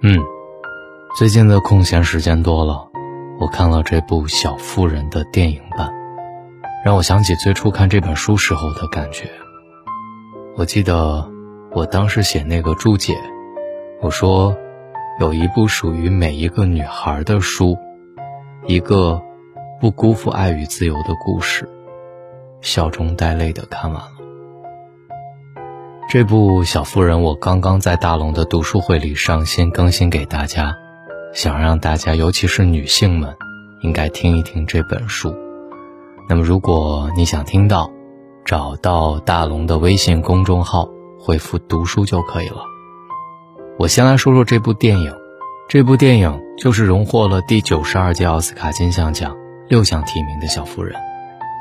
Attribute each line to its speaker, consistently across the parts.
Speaker 1: 嗯，最近的空闲时间多了，我看了这部《小妇人》的电影版，让我想起最初看这本书时候的感觉。我记得我当时写那个注解，我说有一部属于每一个女孩的书，一个不辜负爱与自由的故事，笑中带泪的看完了。这部《小妇人》，我刚刚在大龙的读书会里上线更新给大家，想让大家，尤其是女性们，应该听一听这本书。那么，如果你想听到，找到大龙的微信公众号，回复“读书”就可以了。我先来说说这部电影，这部电影就是荣获了第九十二届奥斯卡金像奖六项提名的《小妇人》，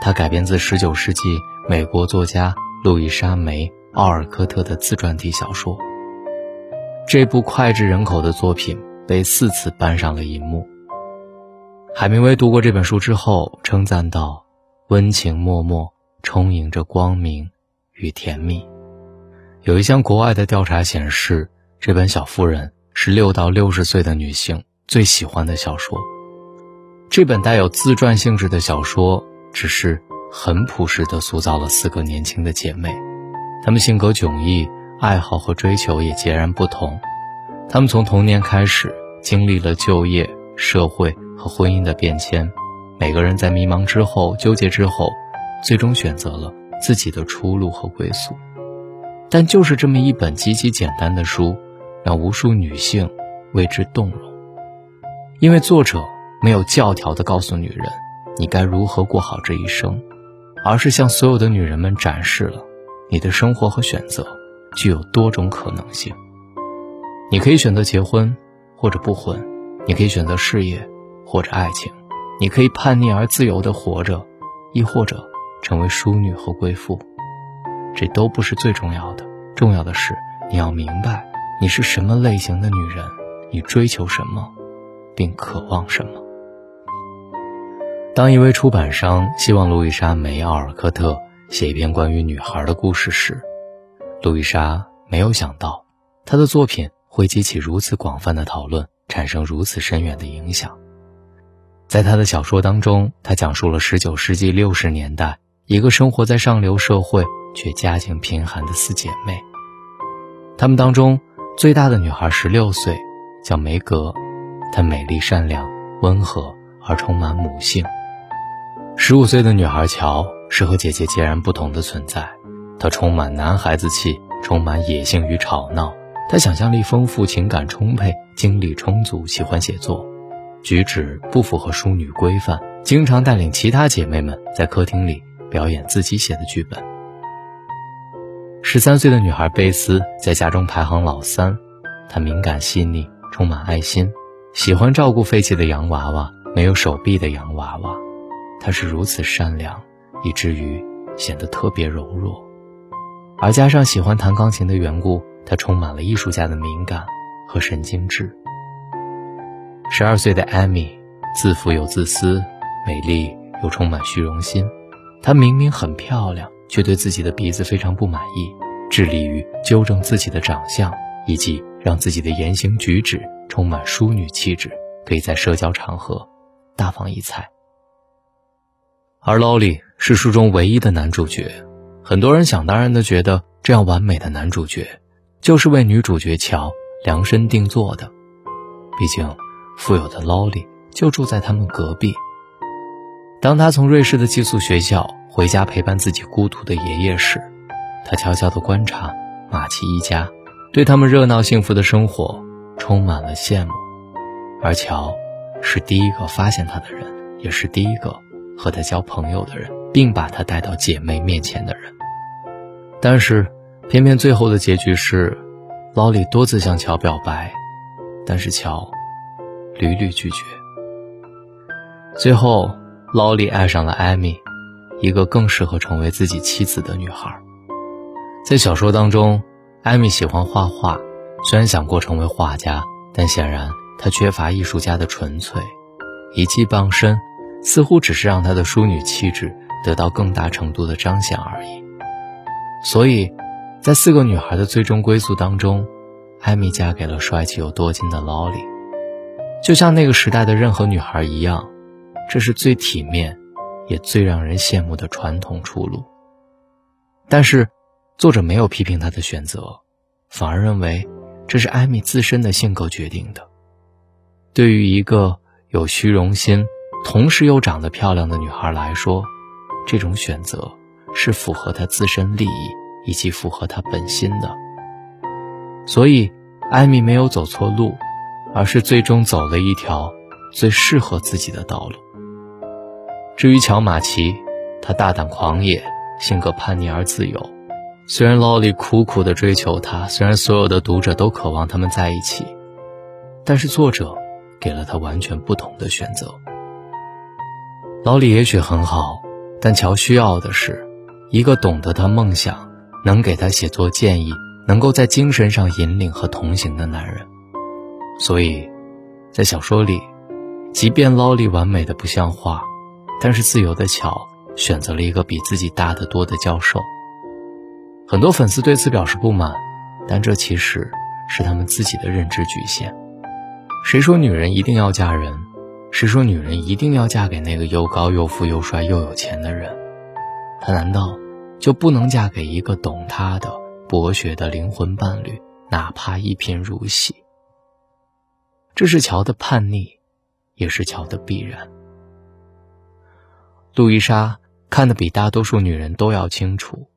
Speaker 1: 它改编自十九世纪美国作家路易莎梅。奥尔科特的自传体小说。这部脍炙人口的作品被四次搬上了银幕。海明威读过这本书之后，称赞道：“温情脉脉，充盈着光明与甜蜜。”有一项国外的调查显示，这本《小妇人》是六到六十岁的女性最喜欢的小说。这本带有自传性质的小说，只是很朴实地塑造了四个年轻的姐妹。他们性格迥异，爱好和追求也截然不同。他们从童年开始经历了就业、社会和婚姻的变迁，每个人在迷茫之后、纠结之后，最终选择了自己的出路和归宿。但就是这么一本极其简单的书，让无数女性为之动容。因为作者没有教条地告诉女人你该如何过好这一生，而是向所有的女人们展示了。你的生活和选择具有多种可能性。你可以选择结婚，或者不婚；你可以选择事业，或者爱情；你可以叛逆而自由地活着，亦或者成为淑女和贵妇。这都不是最重要的，重要的是你要明白你是什么类型的女人，你追求什么，并渴望什么。当一位出版商希望路易莎·梅·奥尔科特。写一篇关于女孩的故事时，路易莎没有想到，她的作品会激起如此广泛的讨论，产生如此深远的影响。在她的小说当中，她讲述了19世纪60年代一个生活在上流社会却家境贫寒的四姐妹。她们当中最大的女孩16岁，叫梅格，她美丽、善良、温和而充满母性。15岁的女孩乔。是和姐姐截然不同的存在，她充满男孩子气，充满野性与吵闹。她想象力丰富，情感充沛，精力充足，喜欢写作，举止不符合淑女规范，经常带领其他姐妹们在客厅里表演自己写的剧本。十三岁的女孩贝斯在家中排行老三，她敏感细腻，充满爱心，喜欢照顾废弃的洋娃娃，没有手臂的洋娃娃。她是如此善良。以至于显得特别柔弱，而加上喜欢弹钢琴的缘故，他充满了艺术家的敏感和神经质。十二岁的艾米自负又自私，美丽又充满虚荣心。她明明很漂亮，却对自己的鼻子非常不满意，致力于纠正自己的长相，以及让自己的言行举止充满淑女气质，可以在社交场合大放异彩。而劳里是书中唯一的男主角，很多人想当然的觉得，这样完美的男主角，就是为女主角乔量身定做的。毕竟，富有的劳里就住在他们隔壁。当他从瑞士的寄宿学校回家陪伴自己孤独的爷爷时，他悄悄地观察马奇一家，对他们热闹幸福的生活充满了羡慕。而乔，是第一个发现他的人，也是第一个。和他交朋友的人，并把她带到姐妹面前的人，但是偏偏最后的结局是，劳里多次向乔表白，但是乔屡屡拒绝。最后，劳里爱上了艾米，一个更适合成为自己妻子的女孩。在小说当中，艾米喜欢画画，虽然想过成为画家，但显然她缺乏艺术家的纯粹，一技傍身。似乎只是让她的淑女气质得到更大程度的彰显而已。所以，在四个女孩的最终归宿当中，艾米嫁给了帅气又多金的劳里。就像那个时代的任何女孩一样，这是最体面，也最让人羡慕的传统出路。但是，作者没有批评她的选择，反而认为这是艾米自身的性格决定的。对于一个有虚荣心，同时又长得漂亮的女孩来说，这种选择是符合他自身利益以及符合他本心的。所以，艾米没有走错路，而是最终走了一条最适合自己的道路。至于乔马奇，他大胆狂野，性格叛逆而自由。虽然劳里苦苦的追求他，虽然所有的读者都渴望他们在一起，但是作者。给了他完全不同的选择。老李也许很好，但乔需要的是一个懂得他梦想、能给他写作建议、能够在精神上引领和同行的男人。所以，在小说里，即便劳力完美的不像话，但是自由的乔选择了一个比自己大得多的教授。很多粉丝对此表示不满，但这其实是他们自己的认知局限。谁说女人一定要嫁人？是说女人一定要嫁给那个又高又富又帅又有钱的人？她难道就不能嫁给一个懂她的博学的灵魂伴侣，哪怕一贫如洗？这是乔的叛逆，也是乔的必然。路易莎看得比大多数女人都要清楚，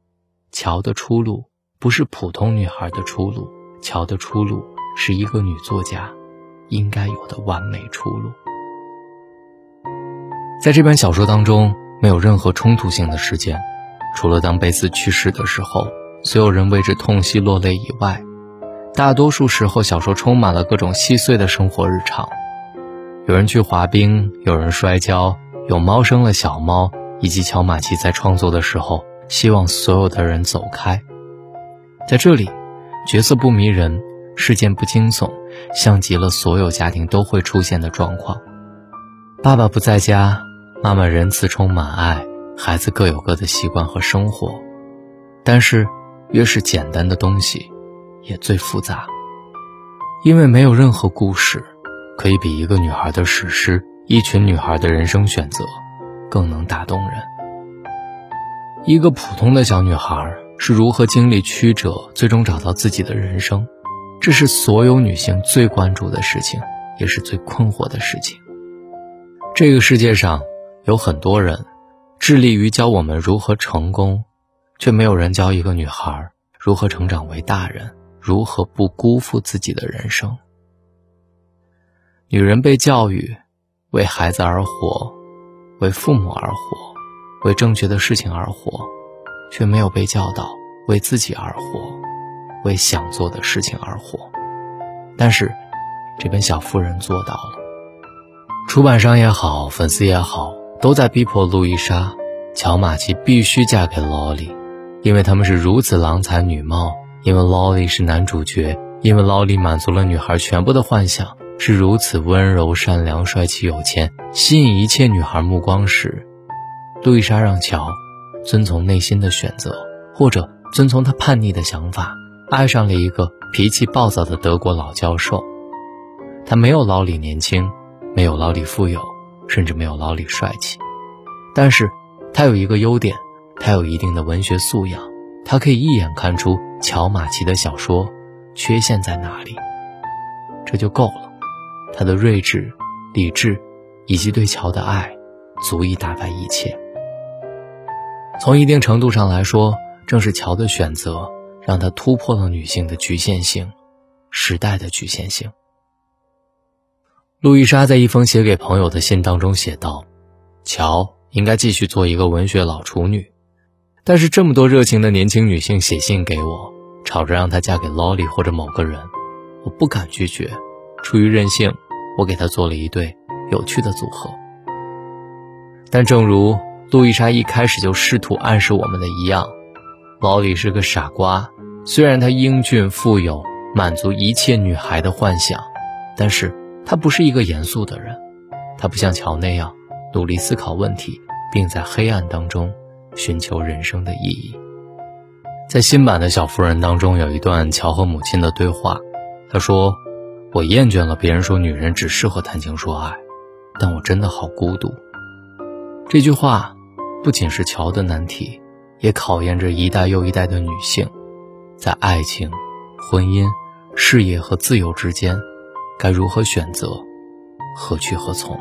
Speaker 1: 乔的出路不是普通女孩的出路，乔的出路是一个女作家。应该有的完美出路。在这本小说当中，没有任何冲突性的事件，除了当贝斯去世的时候，所有人为之痛惜落泪以外，大多数时候，小说充满了各种细碎的生活日常。有人去滑冰，有人摔跤，有猫生了小猫，以及乔马奇在创作的时候希望所有的人走开。在这里，角色不迷人。事件不惊悚，像极了所有家庭都会出现的状况。爸爸不在家，妈妈仁慈充满爱，孩子各有各的习惯和生活。但是，越是简单的东西，也最复杂。因为没有任何故事，可以比一个女孩的史诗，一群女孩的人生选择，更能打动人。一个普通的小女孩是如何经历曲折，最终找到自己的人生。这是所有女性最关注的事情，也是最困惑的事情。这个世界上有很多人致力于教我们如何成功，却没有人教一个女孩如何成长为大人，如何不辜负自己的人生。女人被教育为孩子而活，为父母而活，为正确的事情而活，却没有被教导为自己而活。为想做的事情而活，但是这本小妇人做到了。出版商也好，粉丝也好，都在逼迫路易莎·乔马奇必须嫁给劳里，因为他们是如此郎才女貌，因为劳里是男主角，因为劳里满足了女孩全部的幻想，是如此温柔、善良、帅气、有钱，吸引一切女孩目光时，路易莎让乔遵从内心的选择，或者遵从他叛逆的想法。爱上了一个脾气暴躁的德国老教授，他没有老李年轻，没有老李富有，甚至没有老李帅气，但是他有一个优点，他有一定的文学素养，他可以一眼看出乔马奇的小说缺陷在哪里，这就够了。他的睿智、理智，以及对乔的爱，足以打败一切。从一定程度上来说，正是乔的选择。让他突破了女性的局限性，时代的局限性。路易莎在一封写给朋友的信当中写道：“乔应该继续做一个文学老处女，但是这么多热情的年轻女性写信给我，吵着让她嫁给劳里或者某个人，我不敢拒绝。出于任性，我给她做了一对有趣的组合。但正如路易莎一开始就试图暗示我们的一样。”老李是个傻瓜，虽然他英俊富有，满足一切女孩的幻想，但是他不是一个严肃的人。他不像乔那样努力思考问题，并在黑暗当中寻求人生的意义。在新版的小妇人当中，有一段乔和母亲的对话，他说：“我厌倦了别人说女人只适合谈情说爱，但我真的好孤独。”这句话不仅是乔的难题，也考验着一代又一代的女性，在爱情、婚姻、事业和自由之间，该如何选择，何去何从？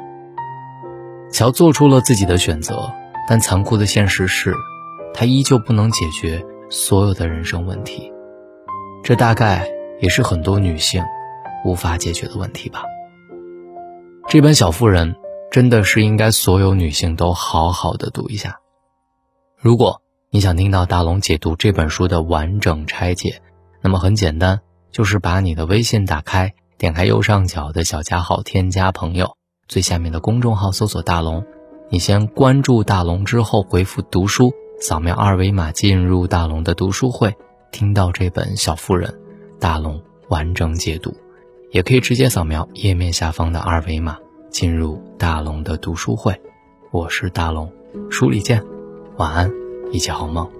Speaker 1: 乔做出了自己的选择，但残酷的现实是，他依旧不能解决所有的人生问题。这大概也是很多女性无法解决的问题吧。这本《小妇人》真的是应该所有女性都好好的读一下。如果你想听到大龙解读这本书的完整拆解，那么很简单，就是把你的微信打开，点开右上角的小加号，添加朋友。最下面的公众号搜索“大龙”，你先关注大龙之后回复“读书”，扫描二维码进入大龙的读书会，听到这本《小妇人》，大龙完整解读，也可以直接扫描页面下方的二维码进入大龙的读书会。我是大龙，书里见，晚安，一起好梦。